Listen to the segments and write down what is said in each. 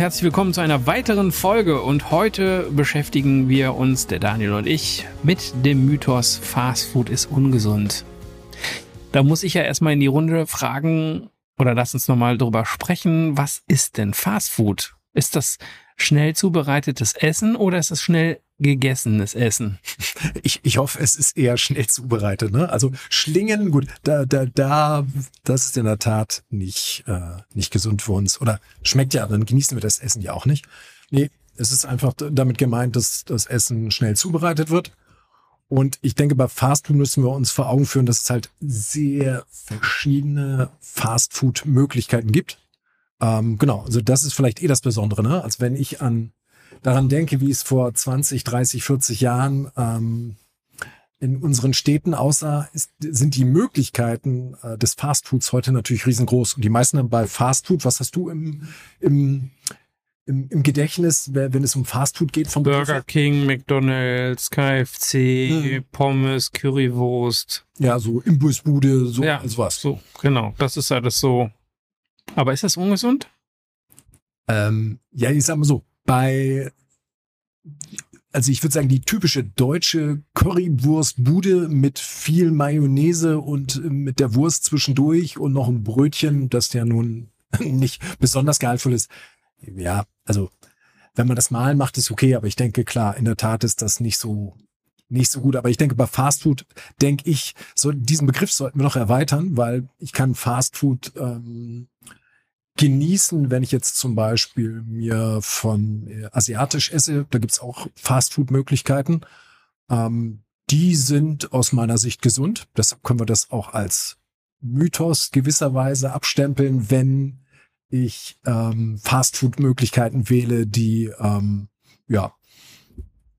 Herzlich willkommen zu einer weiteren Folge und heute beschäftigen wir uns, der Daniel und ich, mit dem Mythos Fast Food ist ungesund. Da muss ich ja erstmal in die Runde fragen oder lass uns nochmal drüber sprechen, was ist denn Fast Food? Ist das schnell zubereitetes Essen oder ist es schnell gegessenes Essen? Ich, ich hoffe, es ist eher schnell zubereitet. Ne? Also Schlingen, gut, da, da, da, das ist in der Tat nicht, äh, nicht gesund für uns. Oder schmeckt ja, dann genießen wir das Essen ja auch nicht. Nee, es ist einfach damit gemeint, dass das Essen schnell zubereitet wird. Und ich denke, bei Fastfood müssen wir uns vor Augen führen, dass es halt sehr verschiedene Fastfood-Möglichkeiten gibt. Ähm, genau, also das ist vielleicht eh das Besondere, ne? als wenn ich an daran denke, wie es vor 20, 30, 40 Jahren ähm, in unseren Städten aussah, ist, sind die Möglichkeiten äh, des Fastfoods heute natürlich riesengroß. Und die meisten haben bei Fastfood, was hast du im, im, im, im Gedächtnis, wenn es um Fastfood geht? Vom Burger Begriff? King, McDonalds, KFC, hm. Pommes, Currywurst. Ja, so Imbusbude, so ja, sowas. So, genau. Das ist alles so. Aber ist das ungesund? Ähm, ja, ich sag mal so, bei, also ich würde sagen, die typische deutsche Currywurstbude mit viel Mayonnaise und mit der Wurst zwischendurch und noch ein Brötchen, das ja nun nicht besonders gehaltvoll ist. Ja, also wenn man das mal macht, ist okay, aber ich denke, klar, in der Tat ist das nicht so nicht so gut. Aber ich denke, bei Fastfood denke ich, so diesen Begriff sollten wir noch erweitern, weil ich kann Fastfood ähm, genießen, wenn ich jetzt zum Beispiel mir von äh, asiatisch esse. Da gibt's auch Fastfood-Möglichkeiten. Ähm, die sind aus meiner Sicht gesund. Deshalb können wir das auch als Mythos gewisserweise abstempeln, wenn ich ähm, Fastfood-Möglichkeiten wähle, die ähm, ja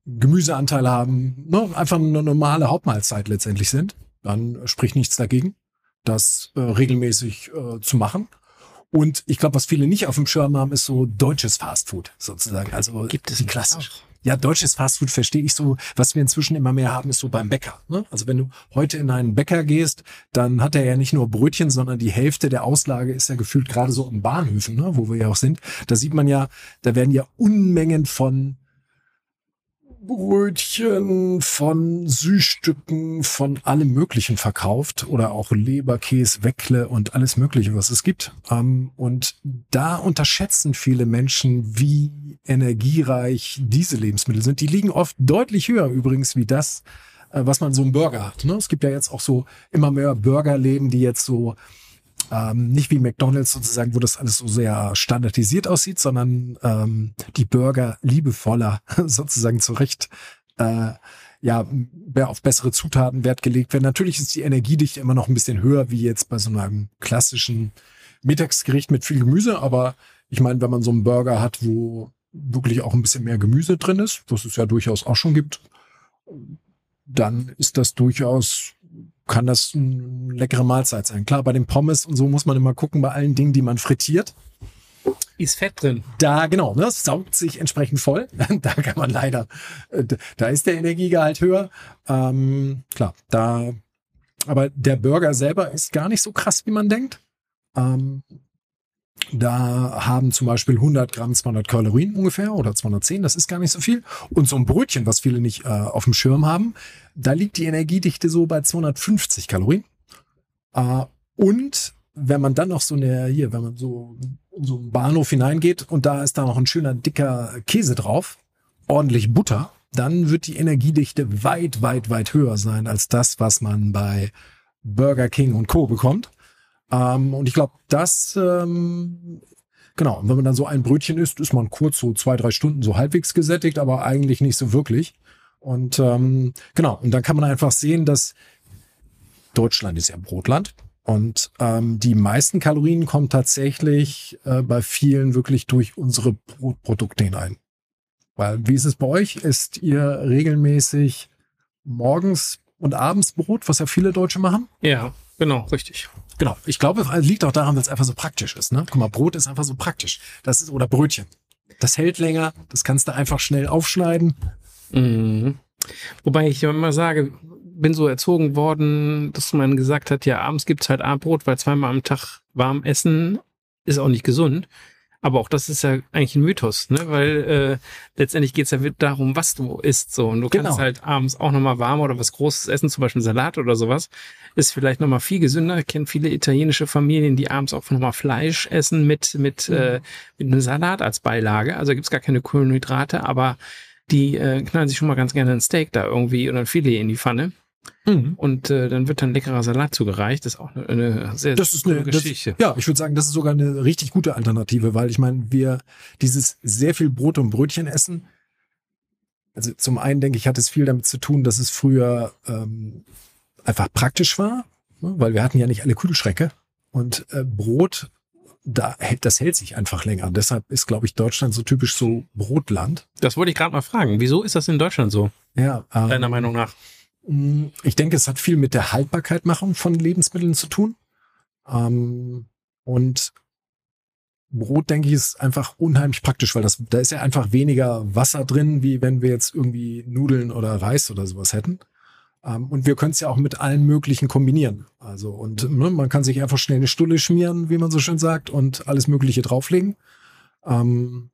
Gemüseanteile haben, ne, einfach eine normale Hauptmahlzeit letztendlich sind, dann spricht nichts dagegen, das äh, regelmäßig äh, zu machen. Und ich glaube, was viele nicht auf dem Schirm haben, ist so deutsches Fastfood sozusagen. Also gibt es klassisch. Ja, deutsches Fastfood verstehe ich so. Was wir inzwischen immer mehr haben, ist so beim Bäcker. Ne? Also wenn du heute in einen Bäcker gehst, dann hat er ja nicht nur Brötchen, sondern die Hälfte der Auslage ist ja gefühlt gerade so in Bahnhöfen, ne? wo wir ja auch sind. Da sieht man ja, da werden ja Unmengen von Brötchen, von Süßstücken, von allem Möglichen verkauft oder auch Leberkäse, Weckle und alles Mögliche, was es gibt. Ähm, und da unterschätzen viele Menschen, wie energiereich diese Lebensmittel sind. Die liegen oft deutlich höher übrigens wie das, äh, was man so im Burger hat. Ne? Es gibt ja jetzt auch so immer mehr Burgerläden, die jetzt so ähm, nicht wie McDonald's sozusagen, wo das alles so sehr standardisiert aussieht, sondern ähm, die Burger liebevoller sozusagen zurecht äh, ja, auf bessere Zutaten Wert gelegt werden. Natürlich ist die Energiedichte immer noch ein bisschen höher wie jetzt bei so einem klassischen Mittagsgericht mit viel Gemüse, aber ich meine, wenn man so einen Burger hat, wo wirklich auch ein bisschen mehr Gemüse drin ist, was es ja durchaus auch schon gibt, dann ist das durchaus kann das eine leckere Mahlzeit sein. Klar, bei den Pommes und so muss man immer gucken, bei allen Dingen, die man frittiert. Ist Fett drin. Da, genau, ne, das saugt sich entsprechend voll. da kann man leider, äh, da ist der Energiegehalt höher. Ähm, klar, da, aber der Burger selber ist gar nicht so krass, wie man denkt. Ähm, da haben zum Beispiel 100 Gramm 200 Kalorien ungefähr oder 210, das ist gar nicht so viel. Und so ein Brötchen, was viele nicht äh, auf dem Schirm haben, da liegt die Energiedichte so bei 250 Kalorien. Äh, und wenn man dann noch so eine, hier, wenn man so in so einen Bahnhof hineingeht und da ist da noch ein schöner dicker Käse drauf, ordentlich Butter, dann wird die Energiedichte weit, weit, weit höher sein als das, was man bei Burger King und Co. bekommt. Ähm, und ich glaube, das, ähm, genau, wenn man dann so ein Brötchen isst, ist man kurz so zwei, drei Stunden so halbwegs gesättigt, aber eigentlich nicht so wirklich. Und ähm, genau, und dann kann man einfach sehen, dass Deutschland ist ja Brotland. Und ähm, die meisten Kalorien kommen tatsächlich äh, bei vielen wirklich durch unsere Brotprodukte hinein. Weil, wie ist es bei euch? Isst ihr regelmäßig morgens und abends Brot, was ja viele Deutsche machen? Ja, genau, richtig. Genau. Ich glaube, es liegt auch daran, weil es einfach so praktisch ist. Ne? Guck mal, Brot ist einfach so praktisch. Das ist, oder Brötchen. Das hält länger, das kannst du einfach schnell aufschneiden. Mhm. Wobei ich immer sage, bin so erzogen worden, dass man gesagt hat, ja, abends gibt's halt Abendbrot, weil zweimal am Tag warm essen ist auch nicht gesund. Aber auch das ist ja eigentlich ein Mythos, ne? Weil äh, letztendlich geht's ja darum, was du isst. So. Und du Genau. kannst halt abends auch nochmal warm oder was Großes essen, zum Beispiel Salat oder sowas. Ist vielleicht nochmal viel gesünder. Ich kenne viele italienische Familien, die abends auch nochmal Fleisch essen mit, mit, äh, mit einem Salat als Beilage. Also gibt's gar keine Kohlenhydrate, aber die äh, knallen sich schon mal ganz gerne ein Steak da irgendwie oder ein Filet in die Pfanne. Mhm. Und äh, dann wird dann leckerer Salat zugereicht. Das ist auch eine, eine sehr Das ist eine coole das, Geschichte. Ja, ich würde sagen, das ist sogar eine richtig gute Alternative, weil ich meine, wir dieses sehr viel Brot und Brötchen essen. Also zum einen denke ich, hat es viel damit zu tun, dass es früher ähm, einfach praktisch war, ne, weil wir hatten ja nicht alle Kühlschränke und äh, Brot, da hält das hält sich einfach länger. Deshalb ist, glaube ich, Deutschland so typisch so Brotland. Das wollte ich gerade mal fragen. Wieso ist das in Deutschland so, Ja, ähm, deiner Meinung nach? Mm, Ich denke, es hat viel mit der Haltbarkeitmachung von Lebensmitteln zu tun. Ähm, und Brot, denke ich, ist einfach unheimlich praktisch, weil das, da ist ja einfach weniger Wasser drin, wie wenn wir jetzt irgendwie Nudeln oder Reis oder sowas hätten. Ähm, und wir können es ja auch mit allen möglichen kombinieren. Also, und ne, man kann sich einfach schnell eine Stulle schmieren, wie man so schön sagt, und alles Mögliche drauflegen. Ähm,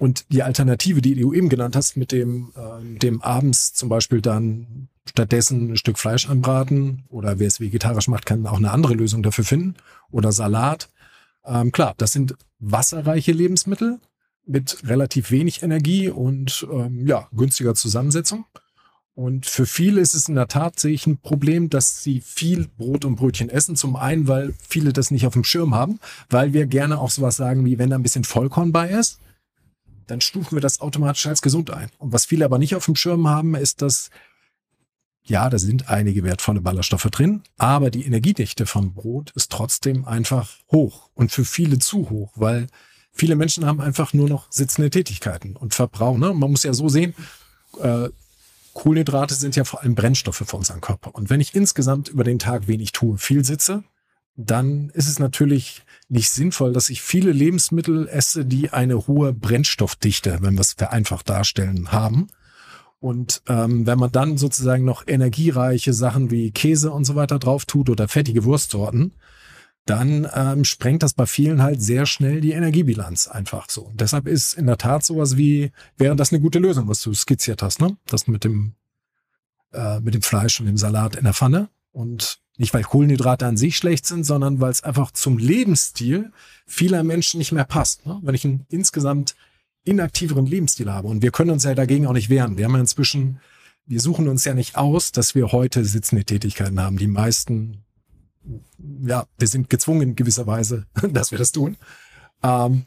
und die Alternative, die du eben genannt hast, mit dem, ähm, dem abends zum Beispiel dann stattdessen ein Stück Fleisch anbraten oder wer es vegetarisch macht, kann auch eine andere Lösung dafür finden oder Salat. Ähm, klar, das sind wasserreiche Lebensmittel mit relativ wenig Energie und ähm, ja, günstiger Zusammensetzung. Und für viele ist es in der Tat, sehe ich ein Problem, dass sie viel Brot und Brötchen essen. Zum einen, weil viele das nicht auf dem Schirm haben, weil wir gerne auch sowas sagen, wie wenn da ein bisschen Vollkorn bei ist, dann stufen wir das automatisch als gesund ein. Und was viele aber nicht auf dem Schirm haben, ist, dass ja, da sind einige wertvolle Ballaststoffe drin, aber die Energiedichte von Brot ist trotzdem einfach hoch und für viele zu hoch, weil viele Menschen haben einfach nur noch sitzende Tätigkeiten und verbrauchen. Ne? Man muss ja so sehen, äh, Kohlenhydrate sind ja vor allem Brennstoffe für unseren Körper. Und wenn ich insgesamt über den Tag wenig tue, viel sitze, dann ist es natürlich nicht sinnvoll, dass ich viele Lebensmittel esse, die eine hohe Brennstoffdichte, wenn wir es vereinfacht darstellen, haben. Und ähm, wenn man dann sozusagen noch energiereiche Sachen wie Käse und so weiter drauf tut oder fettige Wurstsorten, dann ähm, sprengt das bei vielen halt sehr schnell die Energiebilanz einfach so. Und deshalb ist in der Tat sowas wie, wäre das eine gute Lösung, was du skizziert hast, ne? Das mit dem, äh, mit dem Fleisch und dem Salat in der Pfanne. Und nicht, weil Kohlenhydrate an sich schlecht sind, sondern weil es einfach zum Lebensstil vieler Menschen nicht mehr passt. Ne? Wenn ich einen insgesamt inaktiveren Lebensstil habe. Und wir können uns ja dagegen auch nicht wehren. Wir haben ja inzwischen, wir suchen uns ja nicht aus, dass wir heute sitzende Tätigkeiten haben. Die meisten, ja, wir sind gezwungen in gewisser Weise, dass wir das tun. Ähm,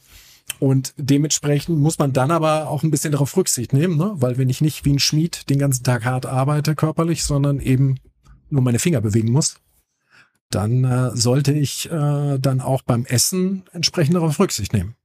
und dementsprechend muss man dann aber auch ein bisschen darauf Rücksicht nehmen, ne? weil wenn ich nicht wie ein Schmied den ganzen Tag hart arbeite körperlich, sondern eben nur meine Finger bewegen muss, dann äh, sollte ich äh, dann auch beim Essen entsprechend darauf Rücksicht nehmen.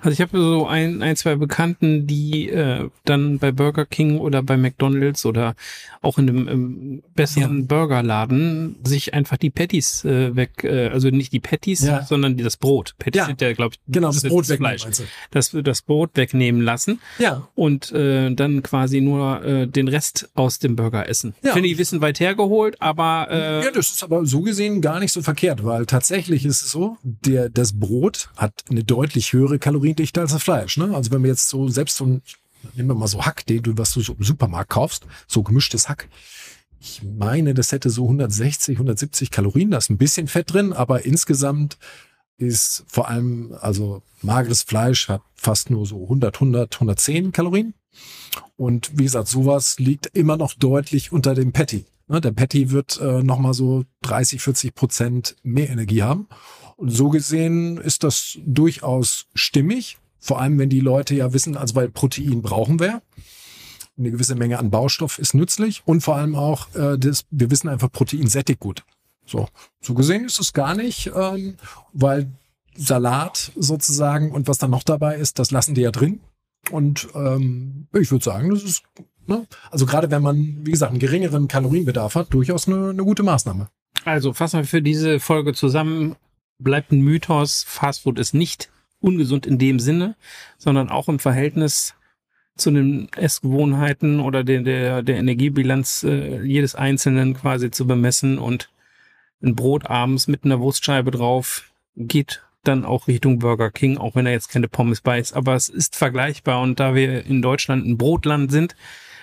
Also ich habe so ein, ein, zwei Bekannten, die äh, dann bei Burger King oder bei McDonalds oder auch in einem ähm, besseren Burgerladen sich einfach die Patties äh, weg, äh, also nicht die Patties, Ja. sondern die, das Brot. Patties Ja. sind ja, glaube ich, Genau, das, ist Brot wegnehmen, Fleisch. Das, das Brot wegnehmen lassen Ja, und äh, dann quasi nur äh, den Rest aus dem Burger essen. Ja. Finde ich ein bisschen weit hergeholt, aber äh, Ja, das ist aber so gesehen gar nicht so verkehrt, weil tatsächlich ist es so, der, das Brot hat eine deutlich höhere Kaloriendichte als das Fleisch. Ne? Also wenn wir jetzt so selbst so ein, nehmen wir mal so Hack, den du, was du so im Supermarkt kaufst, so gemischtes Hack. Ich meine, das hätte so 160, 170 Kalorien, da ist ein bisschen Fett drin, aber insgesamt ist vor allem, also mageres Fleisch hat fast nur so 100, 100, 110 Kalorien. Und wie gesagt, sowas liegt immer noch deutlich unter dem Patty. Ne, der Patty wird äh, nochmal so 30, 40 Prozent mehr Energie haben. Und so gesehen ist das durchaus stimmig. Vor allem, wenn die Leute ja wissen, also weil Protein brauchen wir. Eine gewisse Menge an Baustoff ist nützlich. Und vor allem auch, äh, das, wir wissen einfach, Protein sättigt gut. So, so gesehen ist es gar nicht, ähm, weil Salat sozusagen und was dann noch dabei ist, das lassen die ja drin. Und ähm, ich würde sagen, das ist, ne? also gerade wenn man, wie gesagt, einen geringeren Kalorienbedarf hat, durchaus eine, eine gute Maßnahme. Also fassen wir für diese Folge zusammen. Bleibt ein Mythos. Fastfood ist nicht ungesund in dem Sinne, sondern auch im Verhältnis zu den Essgewohnheiten oder der, der, der Energiebilanz äh, jedes Einzelnen quasi zu bemessen und ein Brot abends mit einer Wurstscheibe drauf geht dann auch Richtung Burger King, auch wenn er jetzt keine Pommes bei ist. Aber es ist vergleichbar und da wir in Deutschland ein Brotland sind,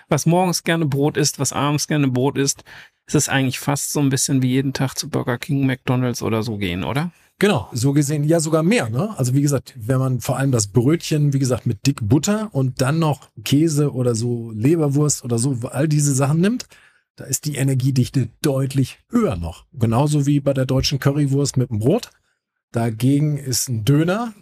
was morgens gerne Brot ist, was abends gerne Brot ist, ist es eigentlich fast so ein bisschen wie jeden Tag zu Burger King, McDonalds oder so gehen, oder? Genau, so gesehen, ja sogar mehr. Ne? Also wie gesagt, wenn man vor allem das Brötchen, wie gesagt, mit dick Butter und dann noch Käse oder so Leberwurst oder so, all diese Sachen nimmt, da ist die Energiedichte deutlich höher noch. Genauso wie bei der deutschen Currywurst mit dem Brot. Dagegen ist ein Döner,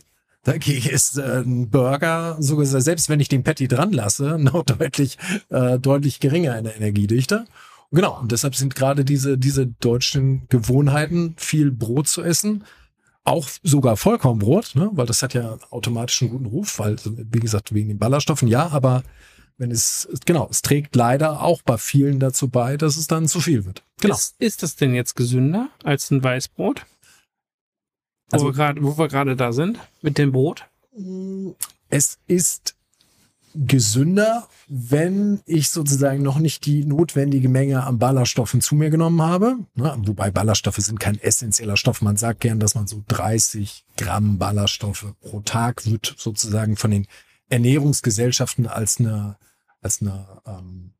dagegen ist äh, ein Burger, sogar selbst wenn ich den Patty dran lasse, noch deutlich, äh, deutlich geringer in der Energiedichte. Genau, und deshalb sind gerade diese, diese deutschen Gewohnheiten, viel Brot zu essen, auch sogar Vollkornbrot, ne? weil das hat ja automatisch einen guten Ruf, weil, wie gesagt, wegen den Ballaststoffen ja, aber wenn es, genau, es trägt leider auch bei vielen dazu bei, dass es dann zu viel wird. Genau. Ist, ist das denn jetzt gesünder als ein Weißbrot? Wo, also, wir grad, wo wir gerade da sind mit dem Brot? Es ist gesünder, wenn ich sozusagen noch nicht die notwendige Menge an Ballaststoffen zu mir genommen habe. Ne? Wobei Ballaststoffe sind kein essentieller Stoff. Man sagt gern, dass man so 30 Gramm Ballaststoffe pro Tag wird sozusagen von den Ernährungsgesellschaften als eine als eine ähm,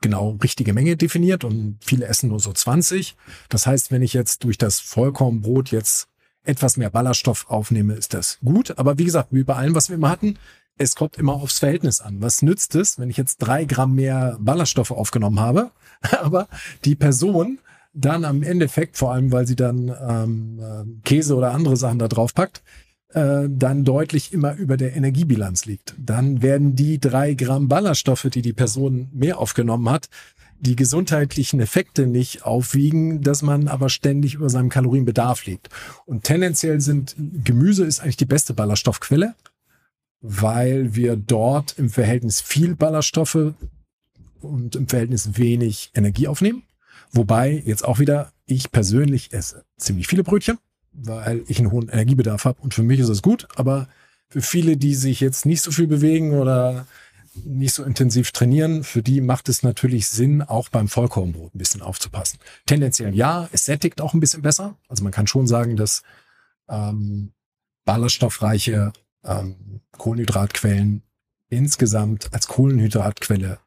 genau richtige Menge definiert und viele essen nur so 20. Das heißt, wenn ich jetzt durch das Vollkornbrot jetzt etwas mehr Ballaststoff aufnehme, ist das gut. Aber wie gesagt, wie bei allem, was wir immer hatten, es kommt immer aufs Verhältnis an. Was nützt es, wenn ich jetzt drei Gramm mehr Ballaststoffe aufgenommen habe, aber die Person dann am Endeffekt, vor allem weil sie dann ähm, äh, Käse oder andere Sachen da drauf packt, äh, dann deutlich immer über der Energiebilanz liegt. Dann werden die drei Gramm Ballaststoffe, die die Person mehr aufgenommen hat, die gesundheitlichen Effekte nicht aufwiegen, dass man aber ständig über seinem Kalorienbedarf liegt. Und tendenziell sind Gemüse ist eigentlich die beste Ballaststoffquelle, weil wir dort im Verhältnis viel Ballaststoffe und im Verhältnis wenig Energie aufnehmen. Wobei jetzt auch wieder ich persönlich esse ziemlich viele Brötchen weil ich einen hohen Energiebedarf habe. Und für mich ist es gut, aber für viele, die sich jetzt nicht so viel bewegen oder nicht so intensiv trainieren, für die macht es natürlich Sinn, auch beim Vollkornbrot ein bisschen aufzupassen. Tendenziell ja, es sättigt auch ein bisschen besser. Also man kann schon sagen, dass ähm, ballaststoffreiche ähm, Kohlenhydratquellen insgesamt als Kohlenhydratquelle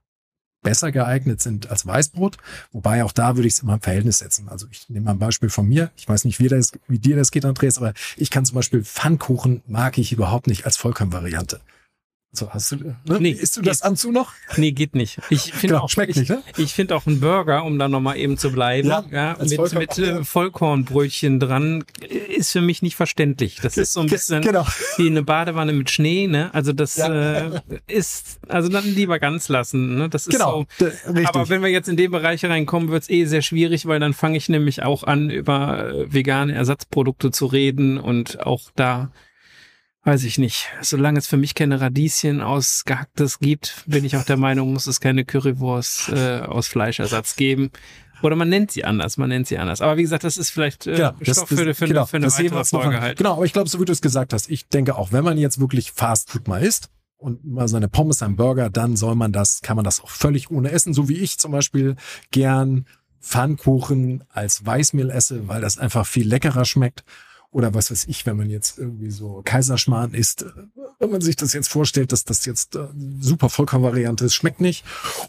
besser geeignet sind als Weißbrot. Wobei auch da würde ich es immer im Verhältnis setzen. Also ich nehme mal ein Beispiel von mir. Ich weiß nicht, wie, das, wie dir das geht, Andreas, aber ich kann zum Beispiel Pfannkuchen mag ich überhaupt nicht als Vollkornvariante. So, hast du, ne? Nee, Isst du das an zu noch? Nee, geht nicht. Ich finde genau, auch, schmeckt ich, nicht, ne? Ich finde auch einen Burger, um da nochmal eben zu bleiben, ja, ja mit, Vollkorn, mit äh, Vollkornbrötchen dran, ist für mich nicht verständlich. Das ist so ein bisschen genau. wie eine Badewanne mit Schnee, ne? Also das ja. äh, ist, also dann lieber ganz lassen, ne? Das ist genau, so. Richtig. Aber wenn wir jetzt in den Bereich reinkommen, wird's eh sehr schwierig, weil dann fange ich nämlich auch an, über äh, vegane Ersatzprodukte zu reden und auch da weiß ich nicht. Solange es für mich keine Radieschen aus Gehacktes gibt, bin ich auch der Meinung, muss es keine Currywurst äh, aus Fleischersatz geben. Oder man nennt sie anders, man nennt sie anders. Aber wie gesagt, das ist vielleicht äh, genau, das, Stoff für, für, genau, für eine weitere Folge halt. Genau, aber ich glaube, so wie du es gesagt hast, ich denke auch, wenn man jetzt wirklich Fast Food mal isst und mal seine Pommes, einen Burger, dann soll man das, kann man das auch völlig ohne essen, so wie ich zum Beispiel gern Pfannkuchen als Weißmehl esse, weil das einfach viel leckerer schmeckt oder was weiß ich, wenn man jetzt irgendwie so Kaiserschmarrn isst, wenn man sich das jetzt vorstellt, dass das jetzt äh, super Vollkornvariante ist, schmeckt nicht.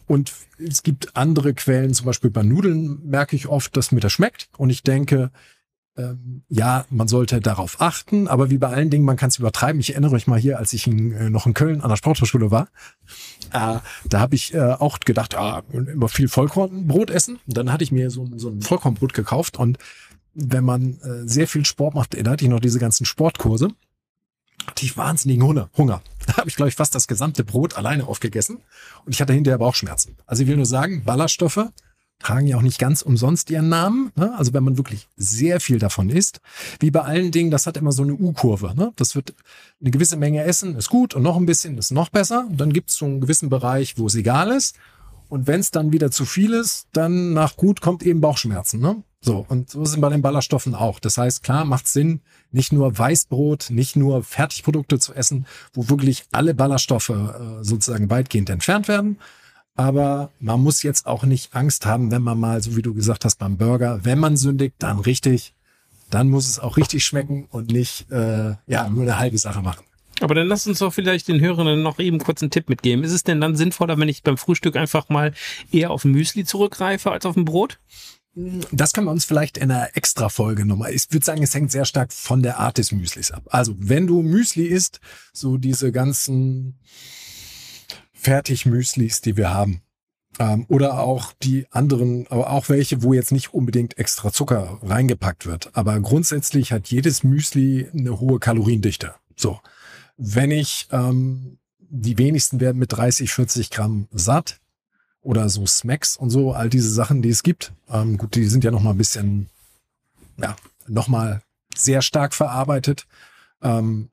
Und es gibt andere Quellen, zum Beispiel bei Nudeln merke ich oft, dass mir das schmeckt. Und ich denke, ähm, ja, man sollte darauf achten, aber wie bei allen Dingen, man kann es übertreiben. Ich erinnere euch mal hier, als ich in, äh, noch in Köln an der Sporthochschule war, äh, da habe ich äh, auch gedacht, ah, immer viel Vollkornbrot essen. Und dann hatte ich mir so, so ein Vollkornbrot gekauft und wenn man äh, sehr viel Sport macht, da hatte ich noch diese ganzen Sportkurse, hatte ich wahnsinnigen Hunger. Hunger. Da habe ich, glaube ich, fast das gesamte Brot alleine aufgegessen und ich hatte hinterher Bauchschmerzen. Also ich will nur sagen, Ballaststoffe tragen ja auch nicht ganz umsonst ihren Namen. Ne? Also wenn man wirklich sehr viel davon isst, wie bei allen Dingen, das hat immer so eine U-Kurve. Ne? Das wird eine gewisse Menge essen, ist gut und noch ein bisschen ist noch besser. Und dann gibt es so einen gewissen Bereich, wo es egal ist. Und wenn es dann wieder zu viel ist, dann nach gut kommt eben Bauchschmerzen. Ne? So, und so sind bei den Ballaststoffen auch. Das heißt, klar, macht Sinn, nicht nur Weißbrot, nicht nur Fertigprodukte zu essen, wo wirklich alle Ballaststoffe äh, sozusagen weitgehend entfernt werden. Aber man muss jetzt auch nicht Angst haben, wenn man mal, so wie du gesagt hast, beim Burger, wenn man sündigt, dann richtig dann muss es auch richtig schmecken und nicht äh, ja nur eine halbe Sache machen. Aber dann lass uns doch vielleicht den Hörern noch eben kurz einen Tipp mitgeben. Ist es denn dann sinnvoller, wenn ich beim Frühstück einfach mal eher auf Müsli zurückgreife als auf ein Brot? Das können wir uns vielleicht in einer extra Folge nochmal. Ich würde sagen, es hängt sehr stark von der Art des Müslis ab. Also, wenn du Müsli isst, so diese ganzen Fertigmüslis, die wir haben, ähm, oder auch die anderen, aber auch welche, wo jetzt nicht unbedingt extra Zucker reingepackt wird. Aber grundsätzlich hat jedes Müsli eine hohe Kaloriendichte. So. Wenn ich, ähm, die wenigsten werden mit 30, 40 Gramm satt oder so Smacks und so, all diese Sachen, die es gibt. Ähm, gut, die sind ja noch mal ein bisschen, ja, noch mal sehr stark verarbeitet. Ähm,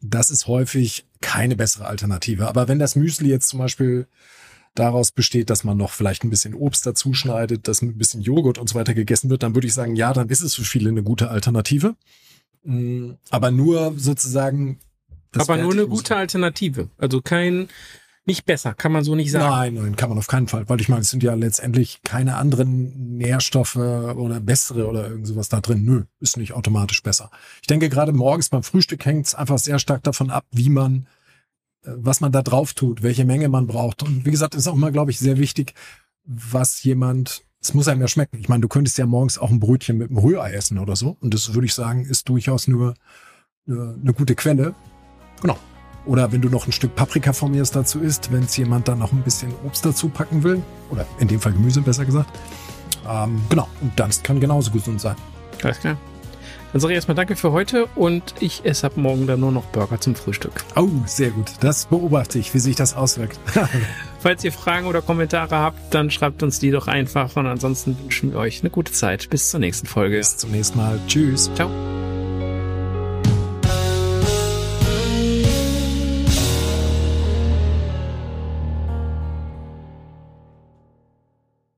das ist häufig keine bessere Alternative. Aber wenn das Müsli jetzt zum Beispiel daraus besteht, dass man noch vielleicht ein bisschen Obst dazu schneidet, dass ein bisschen Joghurt und so weiter gegessen wird, dann würde ich sagen, ja, dann ist es für viele eine gute Alternative. Mm, aber nur sozusagen. Aber nur eine gute Alternative. Also kein, nicht besser, kann man so nicht sagen. Nein, nein, kann man auf keinen Fall, weil ich meine, es sind ja letztendlich keine anderen Nährstoffe oder bessere oder irgend sowas da drin. Nö, ist nicht automatisch besser. Ich denke, gerade morgens beim Frühstück hängt es einfach sehr stark davon ab, wie man, äh, was man da drauf tut, welche Menge man braucht. Und wie gesagt, ist auch mal, glaube ich, sehr wichtig, was jemand es muss einem ja schmecken. Ich meine, du könntest ja morgens auch ein Brötchen mit einem Rührei essen oder so. Und das würde ich sagen, ist durchaus nur eine, eine gute Quelle. Genau. Oder wenn du noch ein Stück Paprika von mir dazu isst, wenn es jemand dann noch ein bisschen Obst dazu packen will. Oder in dem Fall Gemüse, besser gesagt. Ähm, genau. Und das kann genauso gesund sein. Alles klar. Dann sage ich erstmal Danke für heute und ich esse ab morgen dann nur noch Burger zum Frühstück. Oh, sehr gut. Das beobachte ich, wie sich das auswirkt. Falls ihr Fragen oder Kommentare habt, dann schreibt uns die doch einfach und ansonsten wünschen wir euch eine gute Zeit. Bis zur nächsten Folge. Bis zum nächsten Mal. Tschüss. Ciao.